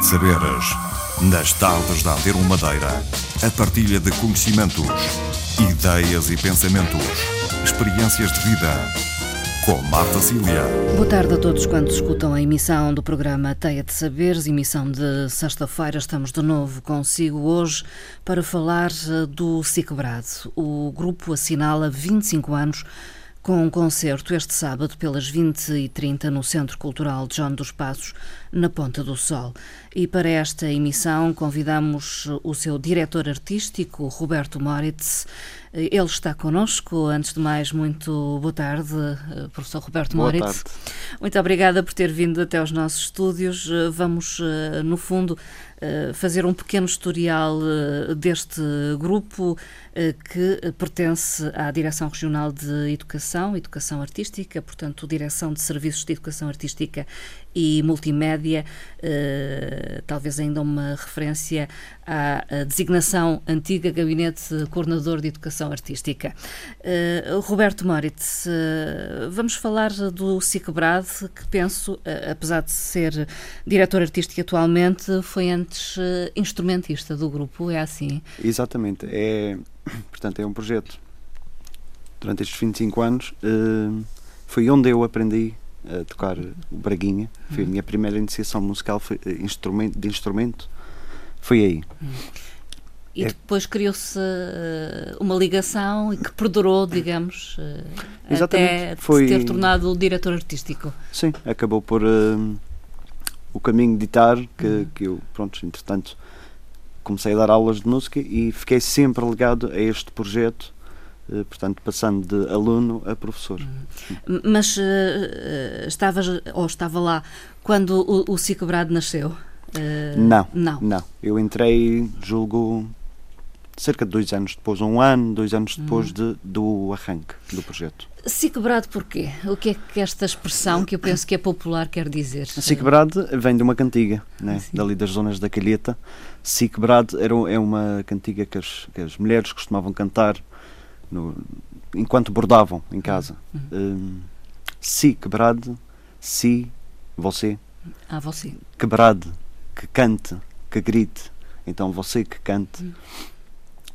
de Saberes. Nas tardes da Antero Madeira, a partilha de conhecimentos, ideias e pensamentos, experiências de vida. Com Marta Cília. Boa tarde a todos quantos escutam a emissão do programa Teia de Saberes, emissão de sexta-feira. Estamos de novo consigo hoje para falar eh, do SICBRAD. O grupo assinala 25 anos com um concerto este sábado pelas 20h30 no Centro Cultural de João dos Passos, na Ponta do Sol. E para esta emissão convidamos o seu diretor artístico, Roberto Moritz. Ele está connosco. Antes de mais, muito boa tarde, professor Roberto boa Moritz. Tarde. Muito obrigada por ter vindo até aos nossos estúdios. Vamos, no fundo, fazer um pequeno historial deste grupo que pertence à Direção Regional de Educação, Educação Artística, portanto, Direção de Serviços de Educação Artística e Multimédia, talvez ainda uma referência à designação antiga Gabinete Coordenador de Educação Artística. Roberto Moritz, vamos falar do SICBRAD, que penso, apesar de ser diretor artístico atualmente, foi antes instrumentista do grupo, é assim? Exatamente, é, portanto é um projeto. Durante estes 25 anos foi onde eu aprendi a tocar o Braguinha. Foi a minha primeira iniciação musical foi, instrumento, de instrumento. Foi aí. E depois criou-se uma ligação e que perdurou, digamos, Exatamente. até foi... ter tornado o diretor artístico. Sim, acabou por uh, o caminho de ditar que, Uhum. que eu, pronto, entretanto, comecei a dar aulas de música e fiquei sempre ligado a este projeto Uh, portanto, passando de aluno a professor. Uhum. Mas uh, estavas, ou estava lá, quando o, o Cicobrado nasceu? Uh, não, não. Não. Eu entrei, julgo, cerca de dois anos depois, um ano, dois anos depois Uhum. de, do arranque do projeto. Cicobrado porquê? O que é que esta expressão, que eu penso que é popular, quer dizer? Cicobrado vem de uma cantiga, né? dali das zonas da Calheta. Cicobrado era, é uma cantiga que as, que as mulheres costumavam cantar no, enquanto bordavam em casa. Uhum. Um, si si você. Ah, você. Quebrado, que cante, que grite. Então você que cante. Uhum.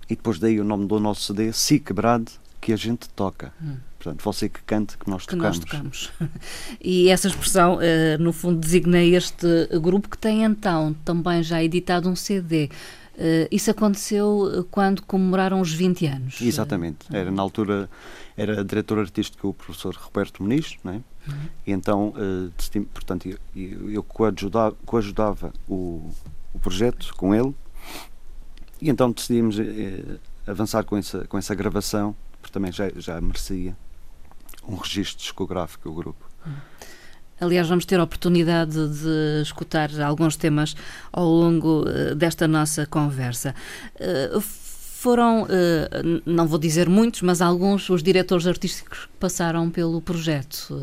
E depois daí o nome do nosso CD, si quebrado, que a gente toca. Uhum. Portanto, você que cante, que nós que tocamos. Nós tocamos. E essa expressão, uh, no fundo, designa este grupo que tem então também já editado um CD. Uh, isso aconteceu quando comemoraram os 20 anos. Exatamente. Era na altura, era diretor artístico o professor Roberto Muniz, não é? Uhum. E então, uh, portanto, eu, eu coadjudava, coadjudava o, o projeto com ele e então decidimos uh, avançar com essa, com essa gravação, porque também já, já merecia um registro discográfico o grupo. Aliás, vamos ter a oportunidade de escutar alguns temas ao longo uh, desta nossa conversa. Uh, foram, não vou dizer muitos, mas alguns os diretores artísticos que passaram pelo projeto.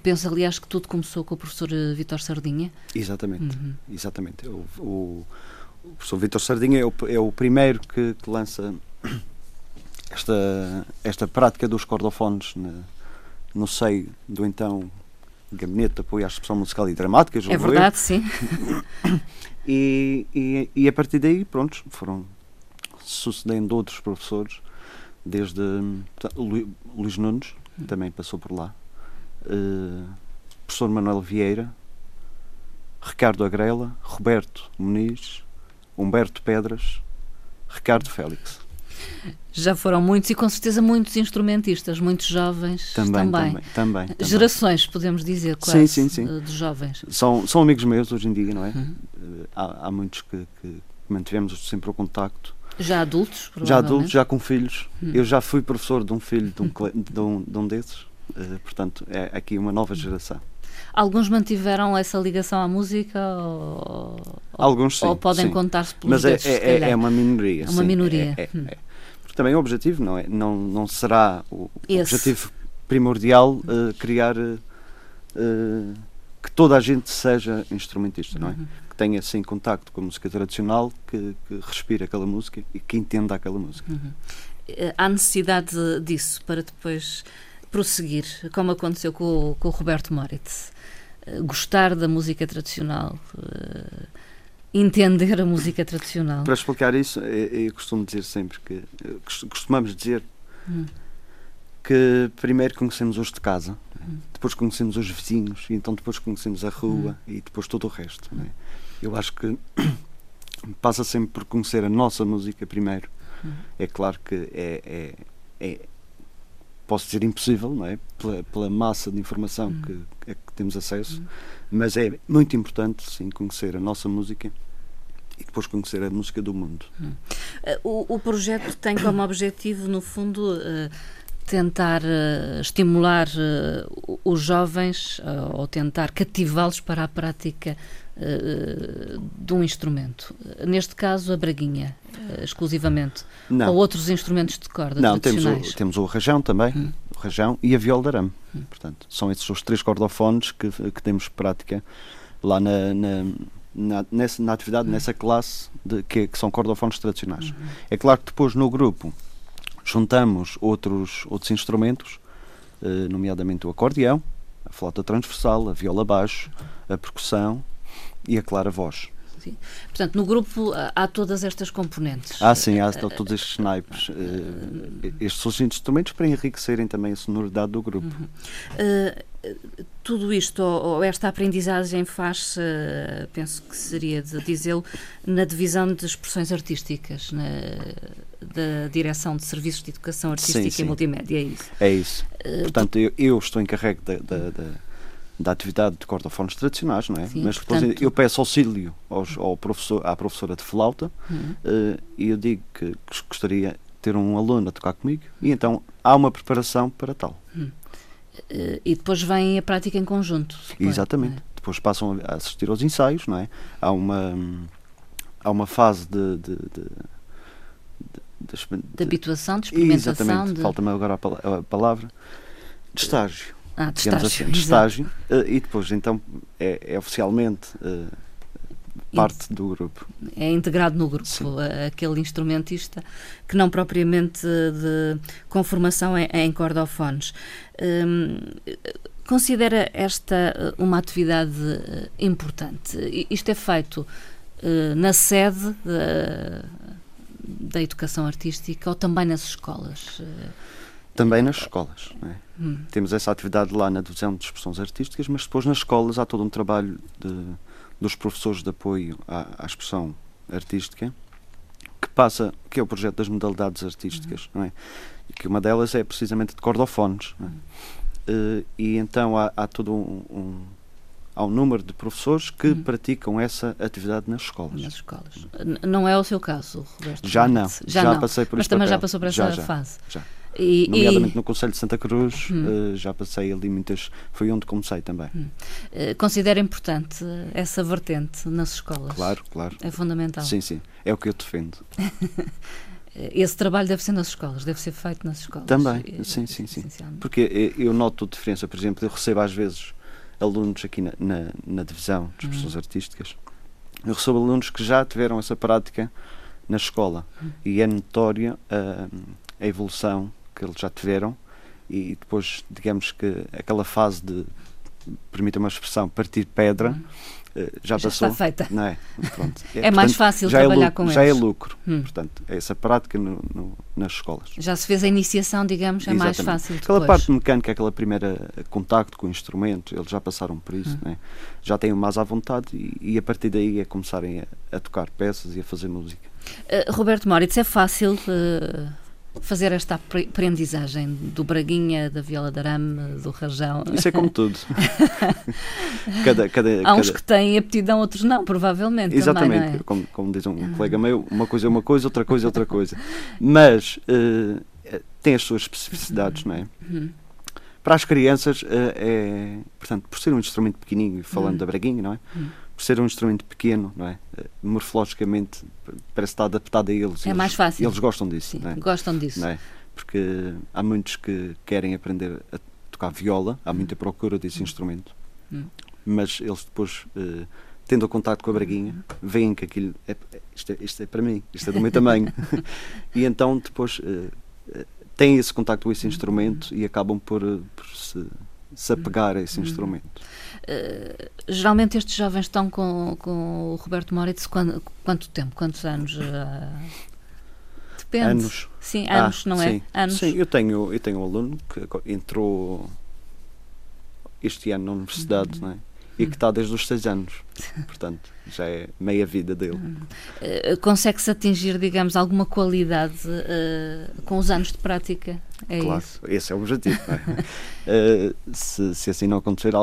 penso, aliás, que tudo começou com o professor Vítor Sardinha. Exatamente, uhum. exatamente. O, o, o professor Vítor Sardinha é o, é o primeiro que, que, lança esta, esta prática dos cordofones no, no seio do então Gabinete de Apoio à Expressão Musical e Dramática. É verdade, eu. sim. E, e, e, a partir daí, pronto, foram sucedendo outros professores, desde Luís Nunes, também passou por lá, uh, professor Manuel Vieira, Ricardo Agrela, Roberto Muniz, Humberto Pedras, Ricardo Félix. Já foram muitos e com certeza muitos instrumentistas, muitos jovens também. Também, também, também, também. Gerações, podemos dizer, quase, sim, sim, sim. de jovens. São, são amigos meus hoje em dia, não é? Uhum. Há, há, muitos que, que, mantivemos sempre o contacto. Já adultos, Já adultos, já com filhos. Uhum. Eu já fui professor de um filho de um, de um, de um desses. Uh, portanto, é aqui uma nova geração. Alguns mantiveram essa ligação à música ou, Alguns sim, ou podem contar-se pelos Mas dedos, é, é, é, uma minoria. É uma sim, minoria. É, hum. Porque também o objetivo não, é, não, não será o objetivo primordial uh, criar uh, que toda a gente seja instrumentista, não é? Uhum. Que tenha assim contacto com a música tradicional, que, que respire aquela música e que entenda aquela música. Uhum. Há necessidade disso para depois prosseguir, como aconteceu com, com o Roberto Moritz. gostar da música tradicional, entender a música tradicional? Para explicar isso, eu, costumo dizer sempre que costumamos dizer hum. que primeiro conhecemos os de casa, hum. depois conhecemos os vizinhos, e então depois conhecemos a rua hum. e depois todo o resto. É? Eu acho que passa sempre por conhecer a nossa música primeiro. Uhum. É claro que é, é, é, posso dizer impossível, não é? Pela, pela massa de informação uhum. que, que, temos acesso, uhum. mas é muito importante sim conhecer a nossa música e depois conhecer a música do mundo. Uhum. O, o, projeto tem como objetivo, no fundo, uh, tentar uh, estimular uh, os jovens ou tentar cativá-los para a prática de um instrumento. Neste caso, a braguinha, exclusivamente. Não. Ou outros instrumentos de corda Não, temos o, temos o rajão também, hum. o rajão e a viola de arame. Hum. Portanto, são esses os três cordofones que, que temos prática lá na, na na, nessa, na atividade, hum. nessa classe de, que, que, são cordofones tradicionais. Uhum. É claro que depois no grupo juntamos outros, outros instrumentos, eh, nomeadamente o acordeão, a flauta transversal, a viola baixo, a percussão, e a clara voz. Sim. Portanto, no grupo há todas estas componentes. Ah, sim, há todos estes naipes. Uh, estes são os instrumentos para enriquecerem também a sonoridade do grupo. Uhum. Uh, tudo isto, ou, esta aprendizagem, faz-se, penso que seria de dizê-lo, na divisão de expressões artísticas, na, da Direção de Serviços de Educação Artística sim, sim. e Multimédia, é isso? É isso. Portanto, eu, eu, estou encarregue da, da, da da atividade de cordofones tradicionais, não é? Sim, Mas depois portanto... eu peço auxílio aos, ao professor, à professora de flauta uhum. uh, e eu digo que, gostaria de ter um aluno a tocar comigo e então há uma preparação para tal. Uhum. Uh, e depois vem a prática em conjunto. Suponho, Exatamente. É? Depois passam a assistir aos ensaios, não é? Há uma, há uma fase de, de, de de, de, habituação, de experimentação. Exatamente, de... falta-me agora a, palavra, de estágio. Ah, de estágio. Assim, de estágio uh, e depois então é, é oficialmente uh, parte do grupo. É integrado no grupo, Sim. aquele instrumentista que não propriamente de, com formação em, em cordofones. Um, considera esta uma atividade importante? Isto é feito uh, na sede da, da educação artística ou também nas escolas? Também nas escolas. É? Hum. Temos essa atividade lá na divisão de expressões artísticas, mas depois nas escolas há todo um trabalho de, dos professores de apoio à, à, expressão artística que passa, que é o projeto das modalidades artísticas, hum. não é? E que uma delas é precisamente de cordofones. É? Uh, e então há, há todo um, um há um número de professores que hum. praticam essa atividade nas escolas. Nas escolas. Não é o seu caso, Roberto? Já não. Já, já não. passei por Mas também papel. já passou por essa já, fase. Já. E, Nomeadamente e... no Conselho de Santa Cruz, hum. uh, já passei ali muitas. Foi onde comecei também. Hum. Uh, considera importante essa vertente nas escolas? Claro, claro. É fundamental. Sim, sim. É o que eu defendo. Esse trabalho deve ser nas escolas, deve ser feito nas escolas. Também, sim, sim, sim. Porque eu noto diferença, por exemplo, eu recebo às vezes alunos aqui na, na, na divisão de expressões hum. artísticas, eu recebo alunos que já tiveram essa prática na escola hum. e é notória uh, a evolução que eles já tiveram e depois, digamos que aquela fase de, permita uma expressão, partir pedra, hum. Eh, já, já passou. Está feita. Não é? Pronto. É, é portanto, mais fácil é trabalhar é com já eles. Já é lucro. Hum. Portanto, é essa prática no, no, nas escolas. Já se fez a iniciação, digamos, é Exatamente. mais fácil Aquela parte mecânica, aquela primeira contacto com o instrumento, eles já passaram por isso, hum. né? já têm mais à vontade e, e, a partir daí é começarem a, a tocar peças e a fazer música. Uh, Roberto Moritz, é fácil uh, fazer esta aprendizagem do Braguinha, da viola de arame, do rajão. Isso é como tudo. cada, cada, Há uns cada... que têm aptidão, outros não, provavelmente. Exatamente, também, é? como, como, diz um colega meu, uma coisa é uma coisa, outra coisa é outra coisa. Mas uh, tem as suas especificidades, não é? Uhum. Para as crianças, uh, é, portanto, por ser um instrumento pequenininho, falando uhum. da Braguinha, não é? Uhum por ser um instrumento pequeno, não é? Eh, morfologicamente parece estar adaptado a eles. É mais fácil. Eles gostam disso, Sim, é? Gostam disso. É? Porque há muitos que querem aprender a tocar viola, há muita procura desse hum. instrumento, hum. mas eles depois, uh, tendo o contato com a braguinha, veem que aquilo é, isto, é, isto é para mim, isto é do meu tamanho. e então depois uh, têm esse contato com esse instrumento e acabam por, por se se apegar a esse instrumento. Uh, geralmente estes jovens estão com, com o Roberto Moritz quando, quanto tempo? Quantos anos? Uh, depende. Anos. Sim, anos, ah, não sim. é? Anos. Sim, eu tenho, eu tenho um aluno que entrou este ano na universidade, não é? E que está desde os seis anos. Portanto, já é meia vida dele. Uh, Consegue-se atingir, digamos, alguma qualidade uh, com os anos de prática? É claro, isso? esse é o objetivo. É? uh, se, se, assim não acontecer,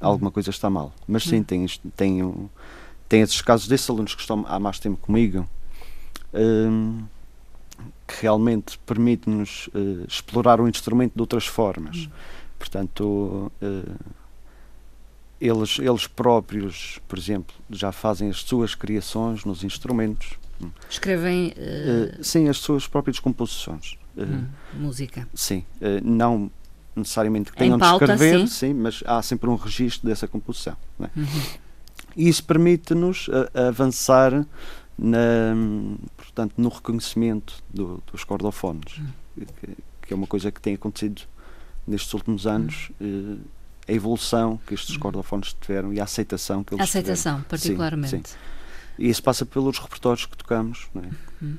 alguma coisa está mal. Mas sim, tem, tem, tem esses casos desses alunos que estão há mais tempo comigo. Hum, que realmente permite-nos explorar o instrumento de outras formas. Hum. Portanto, eles, eles próprios, por exemplo, já fazem as suas criações nos instrumentos. Escrevem. Uh... Sim, as suas próprias composições. Uh, música. Sim, não necessariamente que tenham pauta, de escrever, sim. sim. mas há sempre um registro dessa composição. É? Uhum. E isso permite-nos avançar na, portanto, no reconhecimento do, dos cordofones, uhum. que, que, é uma coisa que tem acontecido nestes últimos anos. Uhum a evolução que estes cordofones tiveram e a aceitação que eles a aceitação, tiveram. particularmente. Sim, sim. E isso passa pelos repertórios que tocamos. Não é? uhum.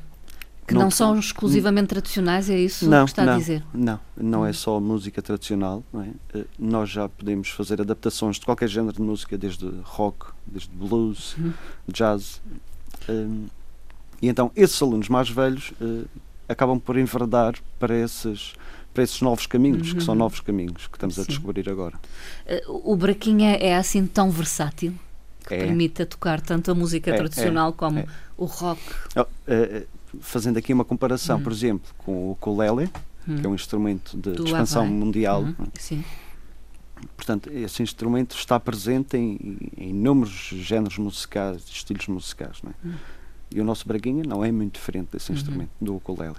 Que não, não são exclusivamente tradicionais, é isso não, que está não, a dizer? Não, não é uhum. só música tradicional. É? Eh, nós já podemos fazer adaptações de qualquer género de música, desde rock, desde blues, uhum. jazz. Um, e então esses alunos mais velhos uh, acabam por enverdar para esses para esses novos caminhos, uhum. que são uhum. novos caminhos que estamos Sim. a descobrir agora. Uh, o Braquinha é assim tão versátil que é. permite tocar tanto a música é, tradicional é, como é. o rock. Oh, uh, fazendo aqui uma comparação, uhum. por exemplo, com o ukulele, que é um uhum. instrumento de, de expansão Havaí. mundial. Uhum. Sim. Portanto, esse instrumento está presente em, em inúmeros géneros musicais, estilos musicais. Não é? Uhum. E o nosso braguinha não é muito diferente desse instrumento, do ukulele.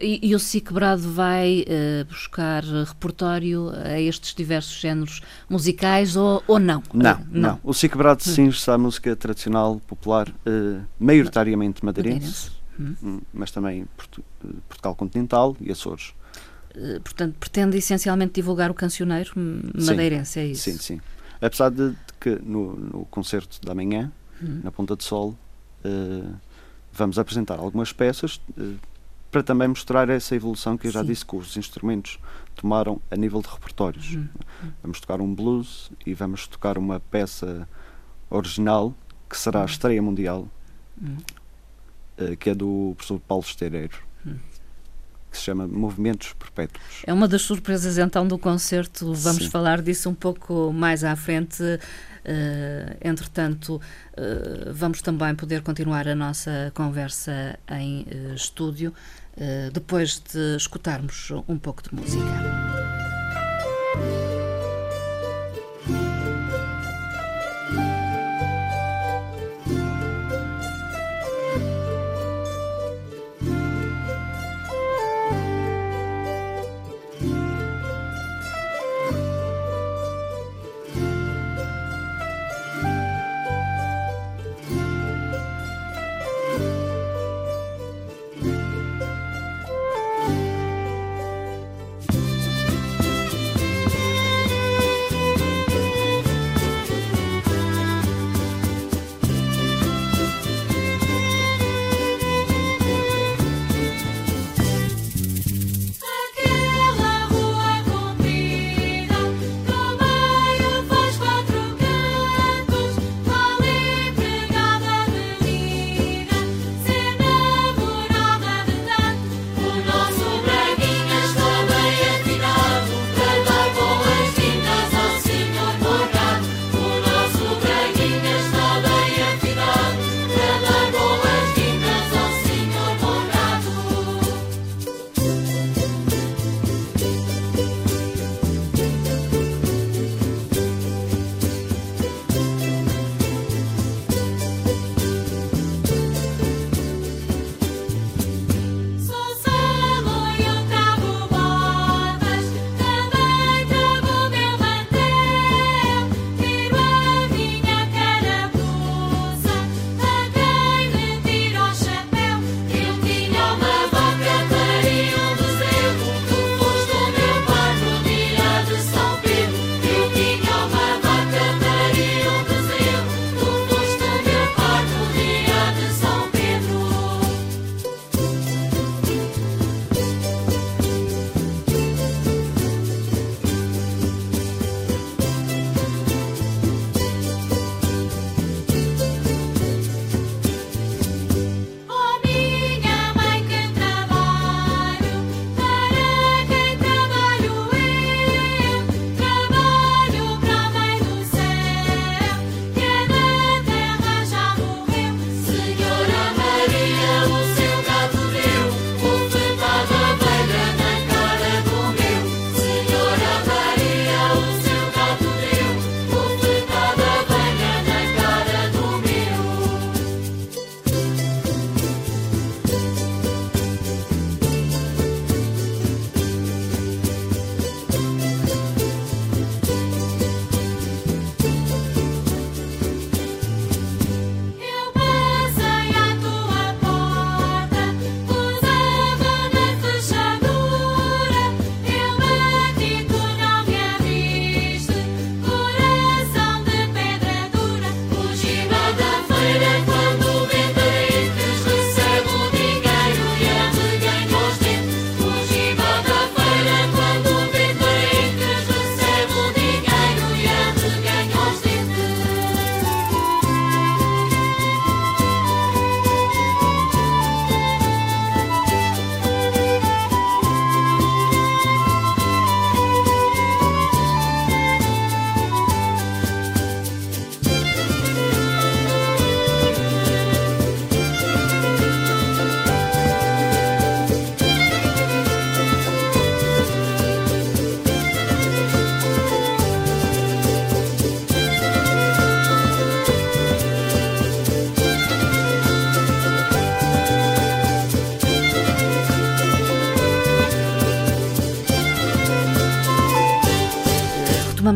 E, e o SIC Brado vai uh, buscar repertório a estes diversos géneros musicais ou, ou não? Não, uh, não, não. O SIC Brado hum. cinge-se à música tradicional, popular, uh, maioritariamente madeirense, hum. hum. mas também Portu Portugal continental e Açores. portanto, pretende essencialmente divulgar o cancioneiro madeirense, sim, é isso? Sim, sim. Apesar de, de que no, no, concerto da manhã, hum. na Ponta de Sol, vamos apresentar algumas peças para também mostrar essa evolução que eu já Sim. disse que os instrumentos tomaram a nível de repertórios. Uhum. Vamos tocar um blues e vamos tocar uma peça original que será a uhum. estreia mundial, uhum. uh, que é do professor Paulo Esteireiro. Uhum. Que se chama Movimentos Perpétuos. É uma das surpresas então do concerto. Vamos Sim. falar disso um pouco mais à frente. Uh, entretanto, uh, vamos também poder continuar a nossa conversa em uh, estúdio. Eh, depois de escutarmos um pouco de música.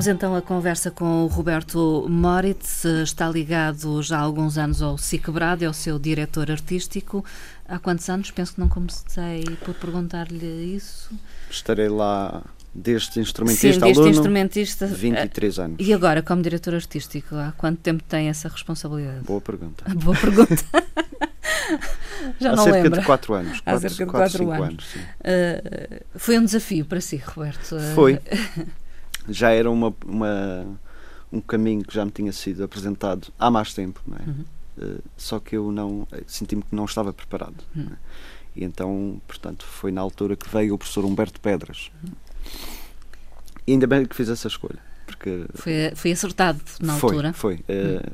Retomamos então a conversa com o Roberto Moritz, está ligado já há alguns anos ao Cicbrado, é o seu diretor artístico. Há quantos anos? Penso que não comecei por perguntar-lhe isso. Estarei lá desde instrumentista Sim, desde aluno, instrumentista. 23 anos. E agora, como diretor artístico, há quanto tempo tem essa responsabilidade? Boa pergunta. Boa pergunta. Já Há não cerca lembra. de 4 anos. Há cerca de quatro, quatro cinco anos. anos. Uh, foi um desafio para si, Roberto? Foi. Já era uma, uma, um caminho que já me tinha sido apresentado há mais tempo, não é? Uhum. Uh, só que eu não senti-me que não estava preparado. Uhum. não é? E então, portanto, foi na altura que veio o professor Humberto Pedras. Uhum. E ainda bem que fiz essa escolha, porque Foi, foi acertado na foi, altura? Foi, uh,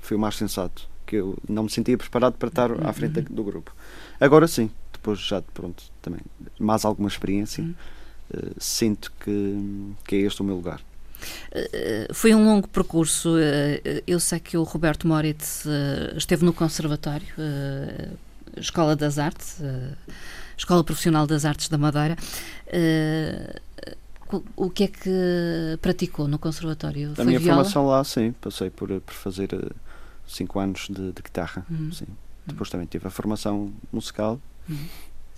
foi o mais sensato, que eu não me sentia preparado para estar à frente Uhum. do grupo. Agora sim, depois já pronto, também mais alguma experiência, Uhum. Sinto que, que é este o meu lugar. Uh, foi um longo percurso. Uh, eu sei que o Roberto Moritz esteve no Conservatório, Escola das Artes, Escola Profissional das Artes da Madeira. O que é que praticou no Conservatório? A Foi minha viola? formação lá, sim, passei por, por fazer cinco anos de, de guitarra, Uhum. sim. Depois também tive a formação musical Uhum.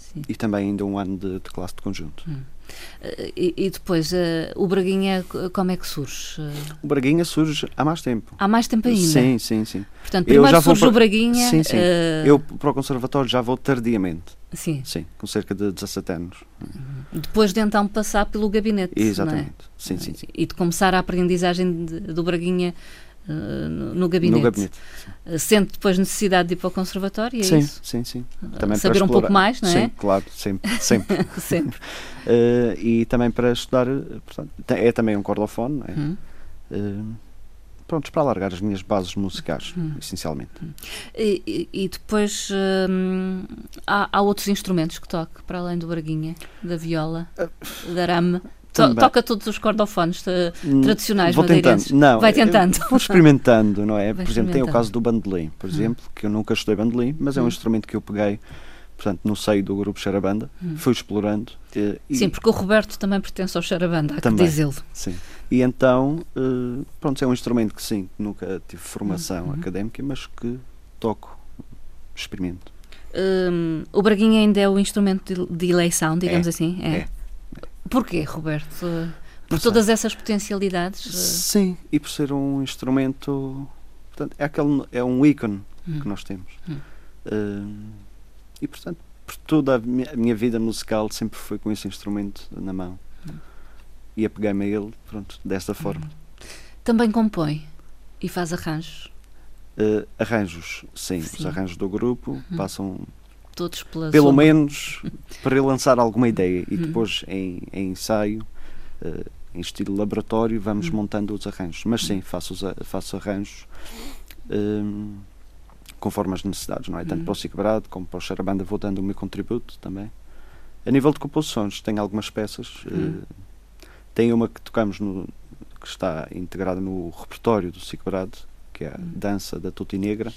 Sim. e também ainda um ano de, de classe de conjunto. Uh, e, e depois, uh, o Braguinha, como é que surge? O Braguinha surge há mais tempo. há mais tempo ainda? Sim, sim, sim. Portanto, Eu primeiro já vou surge para- o Braguinha. Sim, sim. uh, Eu para o conservatório já vou tardiamente, sim. sim, com cerca de 17 anos. Depois de então passar pelo gabinete. é? Exatamente. Sim, sim. E de começar a aprendizagem de- do Braguinha no, gabinete. No gabinete. Uh, Sente depois necessidade de ir para o conservatório, é sim, isso? sim, sim. Uh, Também Saber um pouco mais, não é? Sim, claro, sempre. sempre. Sempre. Eh, e também para estudar, eh, portanto, é também um cordofone, não é? Hum. Eh, prontos, para alargar as minhas bases musicais, Hum. essencialmente. E, e- e depois hum, há, há outros instrumentos que toque, para além do Braguinha, da viola, da arame. To- também. toca todos os cordofones uh, Hum, tradicionais Vou madeirenses. tentando. Não, Vai tentando. Vou experimentando, não é? Vai por exemplo, tem o caso do bandolim, por Hum. exemplo, que eu nunca estudei bandolim, mas é um Hum. instrumento que eu peguei, portanto, no seio do grupo Xarabanda, Hum. fui explorando. eh, e- Sim, porque o Roberto também pertence ao Charabanda, há que Também. dizê-lo. Sim. E então, eh, pronto, é um instrumento que sim, nunca tive formação Uhum. académica, mas que toco, experimento. Hum, o Braguinha ainda é o instrumento de, de eleição, digamos É, assim? é. Porquê, Roberto? Uh, Por todas essas potencialidades? uh, Sim, e por ser um instrumento, portanto, é, aquele, é um ícone hum. que nós temos. Hum. Eh, e portanto, por toda a minha, a minha vida musical sempre foi com esse instrumento na mão. Hum. E apeguei-me a ele, pronto, desta forma. Também compõe e faz arranjos, Eh, arranjos, sim, Sim. os arranjos do grupo Hum. passam todos pela pelo menos para lançar alguma ideia e Hum. depois em, em ensaio, eh, em estilo laboratório, vamos Hum. montando os arranjos. Mas sim, faço, os faço arranjos ehm, conforme as necessidades, não é? Tanto para o Cicbrado como para o Charabanda vou dando o meu contributo também. A nível de composições, tenho algumas peças. Eh, tem uma que tocamos no, que está integrada no repertório do Cicbrado, que é a dança da Tuti Negra.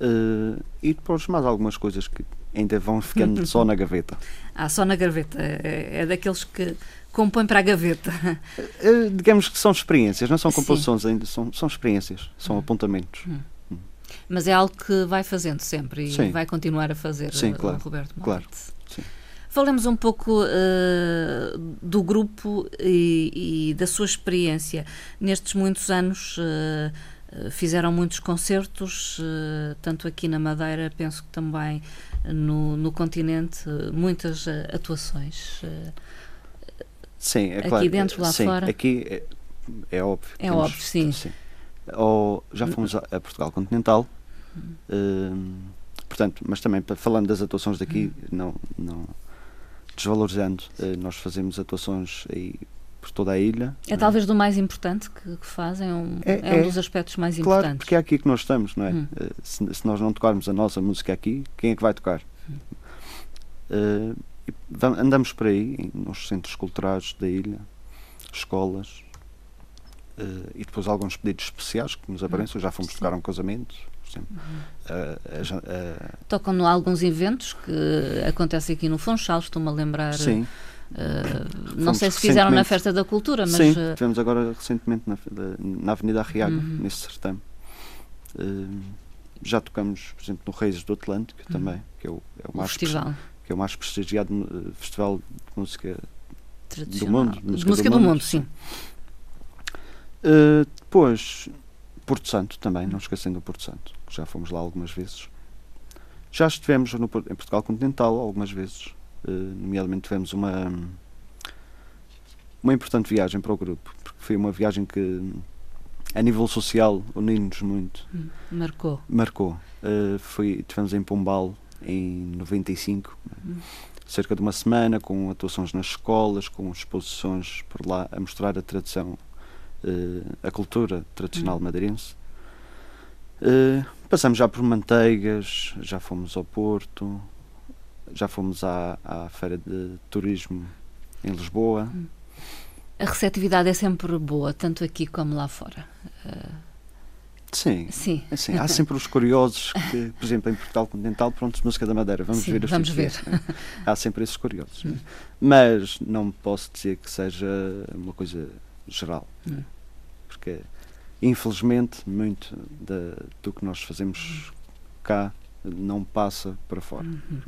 Eh, e depois mais algumas coisas que ainda vão ficando só na gaveta. Ah, só na gaveta. É, é daqueles que compõem para a gaveta. Eh, digamos que são experiências, não são composições ainda, são, são experiências, são Hum. apontamentos. Mas é algo que vai fazendo sempre e Sim. vai continuar a fazer Sim, uh, claro, Roberto claro, Moritz. sim. Falemos um pouco uh, do grupo e, e da sua experiência. Nestes muitos anos uh, uh, fizeram muitos concertos, uh, tanto aqui na Madeira, penso que também no, no continente, uh, muitas uh, atuações. Uh, Sim, é Aqui claro. dentro, lá sim, fora? Aqui é, é óbvio. É óbvio, sim. Ou já fomos a, a Portugal Continental, hum, portanto, mas também falando das atuações daqui, Hum. não, não desvalorizando, eh, nós fazemos atuações aí por toda a ilha. é talvez do mais importante que, que fazem, é um, É- é um é. dos aspectos mais Claro, importantes. porque é aqui que nós estamos, não é? Hum. Eh, Se, se nós não tocarmos a nossa música aqui, quem é que vai tocar? E vam- andamos por aí, nos centros culturais da ilha, escolas, eh, e depois alguns pedidos especiais que nos aparecem. Já fomos Sim. tocar um casamento. Eh, a jan- a- Tocam em alguns eventos que acontecem aqui no Funchal, estou-me a lembrar sim, Uh, não sei se fizeram na Festa da Cultura, mas. Sim, tivemos agora recentemente na, na Avenida Arriaga, uhum. nesse certame. Uh, já tocamos, por exemplo, no Reis do Atlântico uhum. também, que é o, é o mais festival. que é o mais prestigiado festival de música do mundo. De música, música do, do, mundo, sim. Uh, depois, Porto Santo também, não esquecendo o Porto Santo, que já fomos lá algumas vezes. Já estivemos no, em Portugal Continental algumas vezes, nomeadamente tivemos uma uma importante viagem para o grupo, porque foi uma viagem que a nível social uniu-nos muito. Hum, marcou. Marcou. Uh, foi, tivemos em Pombal em 95, hum. cerca de uma semana, com atuações nas escolas, com exposições por lá a mostrar a tradição, uh, a cultura tradicional hum. madeirense. Uh, passamos já por Manteigas, já fomos ao Porto, já fomos à, à Feira de Turismo em Lisboa. Hum. A receptividade é sempre boa, tanto aqui como lá fora. Uh... Sim, Sim. Assim, há sempre os curiosos que, por exemplo, em Portugal Continental, pronto, música da Madeira, vamos Sim, ver as Vamos ver. Há sempre esses curiosos. Hum. Mas não posso dizer que seja uma coisa geral. Hum. Porque infelizmente, muito da, do que nós fazemos cá não passa para fora. Uhum.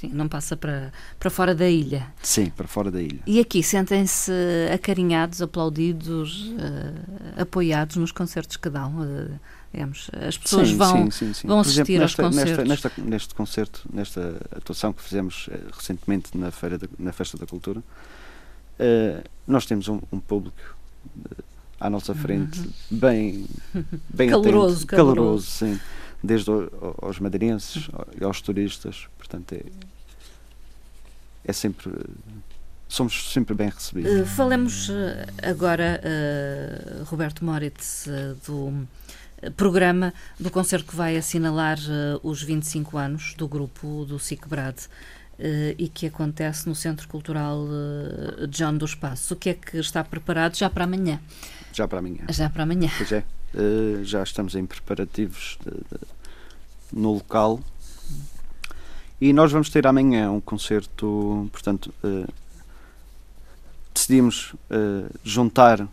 Sim, não passa para, para fora da ilha. Sim, para fora da ilha. E aqui sentem-se acarinhados, aplaudidos, uh, apoiados nos concertos que dão? Uh, digamos, as pessoas sim, vão, sim, sim, vão assistir exemplo, nesta, aos concertos? Nesta, nesta, neste concerto, nesta atuação que fizemos uh, recentemente na, feira da, na Festa da Cultura, nós temos um, um público à nossa frente, uhum. bem, bem caloroso, atento, caloroso, caloroso, sim, desde aos madeirenses e aos turistas, portanto é, é sempre somos sempre bem recebidos. Uh, falemos eh, agora, uh, Roberto Moritz, uh, do programa do concerto que vai assinalar os 25 anos do grupo do SICBRAD e que acontece no Centro Cultural John do Espaço. O que é que está preparado já para amanhã? Já para amanhã. Já para amanhã. Pois é. Uh, já estamos em preparativos de, de, no local. E nós vamos ter amanhã um concerto, portanto, uh, decidimos uh, juntar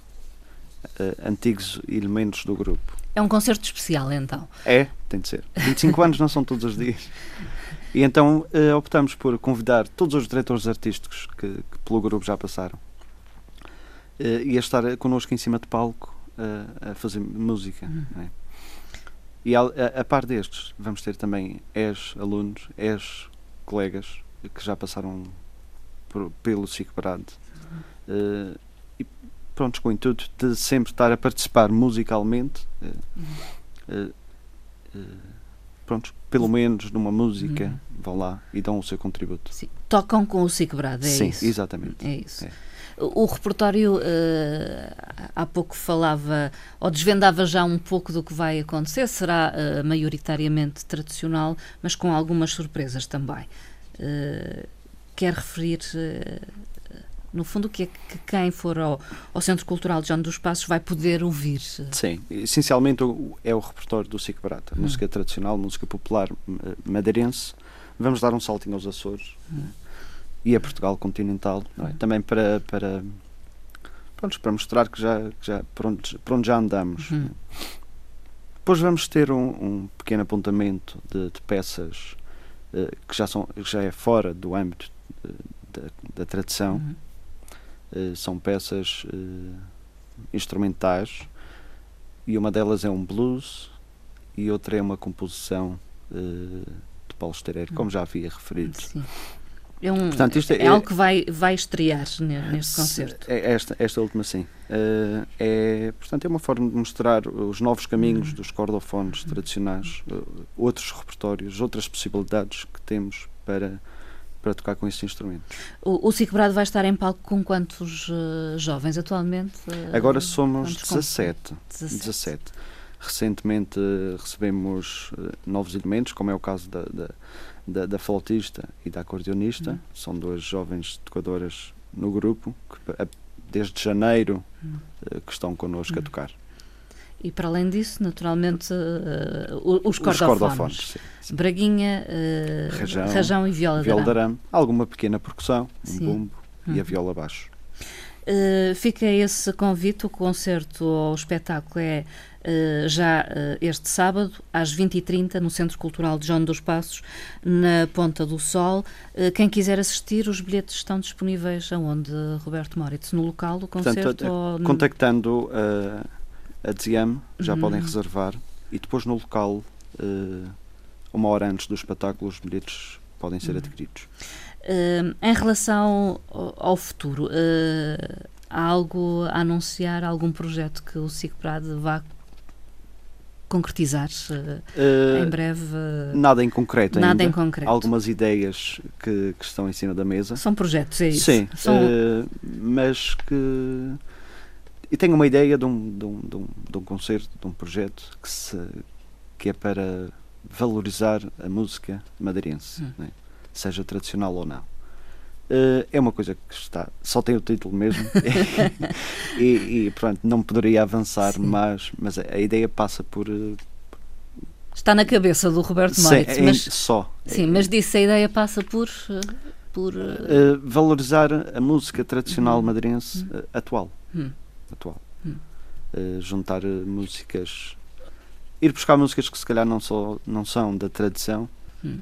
antigos elementos do grupo. É um concerto especial, então? É, tem de ser. 25 anos não são todos os dias. E então optamos por convidar todos os diretores artísticos que, que pelo grupo já passaram uh, e a estar connosco em cima de palco uh, a fazer música. Uhum. É? E a, a, par destes, vamos ter também ex-alunos, ex-colegas que já passaram por, pelo SICBRAD. Uhum. Uh, e pronto, com o intuito de sempre estar a participar musicalmente. Uh, pronto, pelo menos numa música, uhum. vão lá e dão o seu contributo. Sim. Tocam com o SICBRAD, é Sim, isso? exatamente. É isso. É. O repertório uh, há pouco falava ou desvendava já um pouco do que vai acontecer, será uh, maioritariamente tradicional, mas com algumas surpresas também. Uh, quer referir, no fundo, o que é que quem for ao, ao Centro Cultural de João dos Passos vai poder ouvir? Sim, essencialmente é o repertório do Cico Barata, hum. música tradicional, música popular madeirense. Vamos dar um saltinho aos Açores. Hum e a Portugal continental, é? também para, para, pronto, para mostrar que já, que já por, onde, por onde já andamos. Uhum. Depois vamos ter um, um pequeno apontamento de, de peças uh, que já, são, já é fora do âmbito de, de, da tradição. Uhum. Uh, são peças uh, instrumentais e uma delas é um blues e outra é uma composição de Paulo Estereiro, como já havia referido. Sim. É, um, Portanto, isto é, é, algo que vai, vai estrear neste concerto. É esta, esta última, sim. É, portanto, é uma forma de mostrar os novos caminhos uhum. dos cordofones tradicionais, uh, outros repertórios, outras possibilidades que temos para, para tocar com esse instrumento. O, o Cico Brado vai estar em palco com quantos uh, jovens atualmente? Agora somos 17, 17. 17. Recentemente recebemos novos elementos, como é o caso da, da da, da flautista e da acordeonista. Uhum. São duas jovens tocadoras no grupo que desde janeiro uhum. Eh, que estão connosco uhum. a tocar. E para além disso, naturalmente, uh, os. Os cordofones sim, Braguinha, uh, rajão, rajão, e viola, viola de arame. Alguma pequena percussão, um bumbo. e a viola baixo. Uh, fica esse convite, o concerto ou o espetáculo é uh, já uh, este sábado, às 20h30, no Centro Cultural de João dos Passos, na Ponta do Sol. quem quiser assistir, os bilhetes estão disponíveis aonde, Roberto Moritz? No local do concerto? Portanto, ou... Contactando a DZM, já uhum. podem reservar, e depois no local, uma hora antes do espetáculo, os bilhetes podem ser uhum. adquiridos. Uh, em relação ao, futuro, uh, há algo a anunciar, algum projeto que o SICPRAD vá concretizar uh, em breve? Nada em concreto Nada ainda. em concreto. Algumas ideias que, que, estão em cima da mesa. São projetos, é isso? Sim, São... mas que... E tenho uma ideia de um, de um, de um, de um concerto, de um projeto que, se, que é para valorizar a música madeirense. Hum. Né? seja tradicional ou não. Uh, é uma coisa que está, só tem o título mesmo e, e pronto, não poderia avançar mais, mas a, ideia passa por. Uh, está na cabeça do Roberto Moritz, sim, mas, só. Sim, mas disse a ideia passa por. por uh, valorizar a música tradicional hum. madeirense hum. atual. Hum. Atual. Hum. juntar músicas. Ir buscar músicas que se calhar não, só, não são da tradição hum.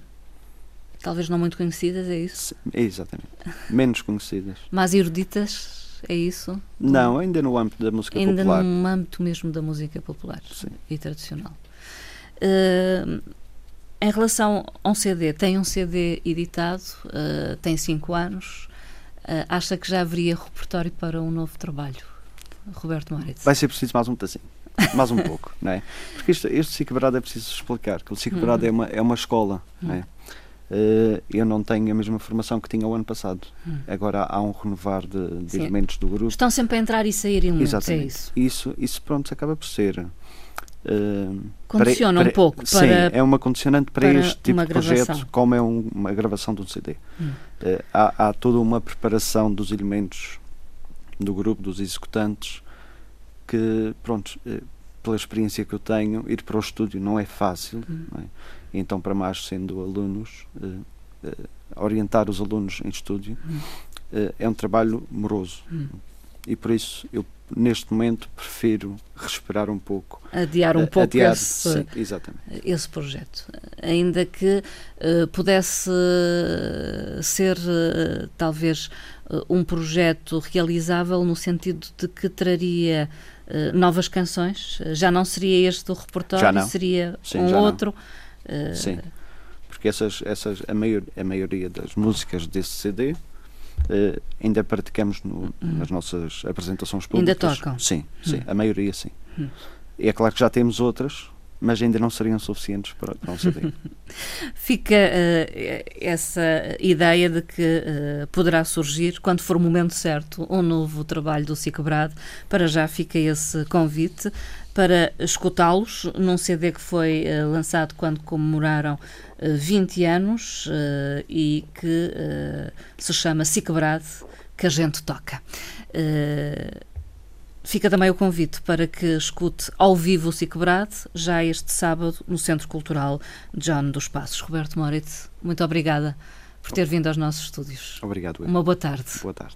Talvez não muito conhecidas, é isso? É, exatamente. Menos conhecidas. Mas eruditas, é isso? Não, ainda no âmbito da música ainda popular. Ainda no âmbito mesmo da música popular Sim. e tradicional. Uh, em relação a um CD, tem um CD editado, uh, tem cinco anos, uh, acha que já haveria repertório para um novo trabalho? Roberto Moritz. Vai ser preciso mais um pedacinho. mais um pouco, não é? Porque isto, este Ciclo é preciso explicar, que o Ciclo hum. é, uma, é uma escola, hum. não é? Uh, eu não tenho a mesma formação que tinha o ano passado. Hum. Agora há, um renovar de, de elementos do grupo. Estão sempre a entrar e sair elementos, Exatamente. é isso? Isso, isso pronto, acaba por ser. Uh, Condiciona para, um pouco para. Sim, é uma condicionante para, para este tipo de projeto, como é um, uma gravação de um CD. Hum. Uh, há, há toda uma preparação dos elementos do grupo, dos executantes, que, pronto, pela experiência que eu tenho, ir para o estúdio não é fácil. Hum. Não é? então para mais sendo alunos, uh, uh, orientar os alunos em estúdio uh, é um trabalho moroso. Hum. E por isso eu neste momento prefiro respirar um pouco. Adiar um pouco adiar, esse, sim, exatamente. esse projeto. Ainda que pudesse ser talvez um projeto realizável no sentido de que traria novas canções, já não seria este o repertório, seria Sim, um outro. Uh... Sim, porque essas, essas, a, maior, a maioria das músicas desse CD uh, ainda praticamos no, uhum. nas nossas apresentações públicas. Ainda tocam? Sim, sim, uhum. a maioria sim. Uhum. E é claro que já temos outras, mas ainda não seriam suficientes para, CD. Fica uh, essa ideia de que uh, poderá surgir, quando for o momento certo, um novo trabalho do Cicobrad. Para já fica esse convite para escutá-los num CD que foi uh, lançado quando comemoraram uh, 20 anos e que se chama Ciquebrade, que a gente toca. Fica também o convite para que escute ao vivo o Ciquebrade, já este sábado, no Centro Cultural John dos Passos. Roberto Moritz, muito obrigada por ter vindo aos nossos estúdios. Obrigado. Uma boa tarde. Boa tarde.